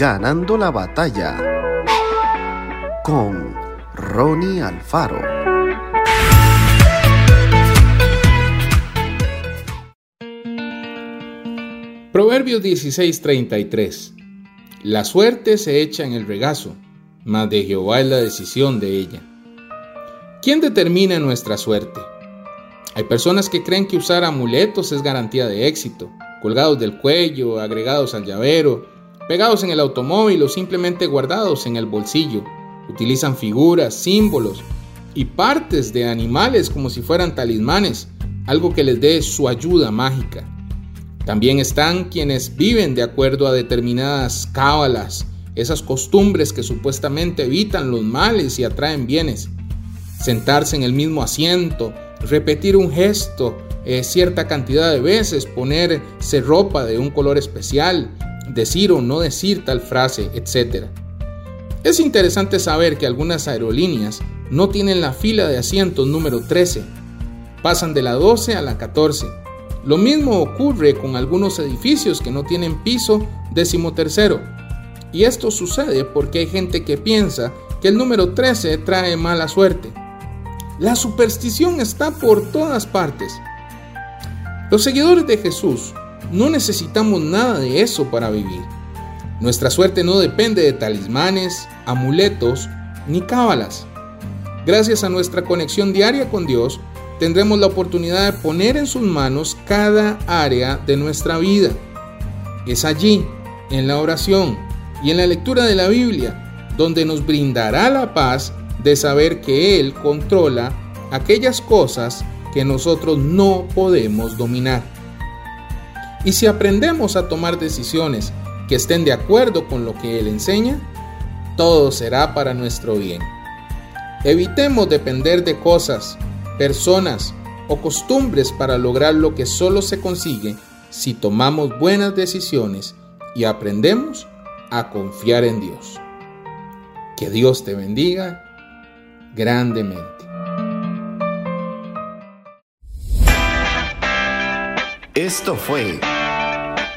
Ganando la batalla con Ronnie Alfaro. Proverbios 16:33 La suerte se echa en el regazo, mas de Jehová es la decisión de ella. ¿Quién determina nuestra suerte? Hay personas que creen que usar amuletos es garantía de éxito, colgados del cuello, agregados al llavero, pegados en el automóvil o simplemente guardados en el bolsillo. Utilizan figuras, símbolos y partes de animales como si fueran talismanes, algo que les dé su ayuda mágica. También están quienes viven de acuerdo a determinadas cábalas, esas costumbres que supuestamente evitan los males y atraen bienes. Sentarse en el mismo asiento, repetir un gesto eh, cierta cantidad de veces, ponerse ropa de un color especial, decir o no decir tal frase, etc. Es interesante saber que algunas aerolíneas no tienen la fila de asientos número 13, pasan de la 12 a la 14. Lo mismo ocurre con algunos edificios que no tienen piso decimotercero. Y esto sucede porque hay gente que piensa que el número 13 trae mala suerte. La superstición está por todas partes. Los seguidores de Jesús no necesitamos nada de eso para vivir. Nuestra suerte no depende de talismanes, amuletos ni cábalas. Gracias a nuestra conexión diaria con Dios, tendremos la oportunidad de poner en sus manos cada área de nuestra vida. Es allí, en la oración y en la lectura de la Biblia, donde nos brindará la paz de saber que Él controla aquellas cosas que nosotros no podemos dominar. Y si aprendemos a tomar decisiones que estén de acuerdo con lo que Él enseña, todo será para nuestro bien. Evitemos depender de cosas, personas o costumbres para lograr lo que solo se consigue si tomamos buenas decisiones y aprendemos a confiar en Dios. Que Dios te bendiga grandemente. Esto fue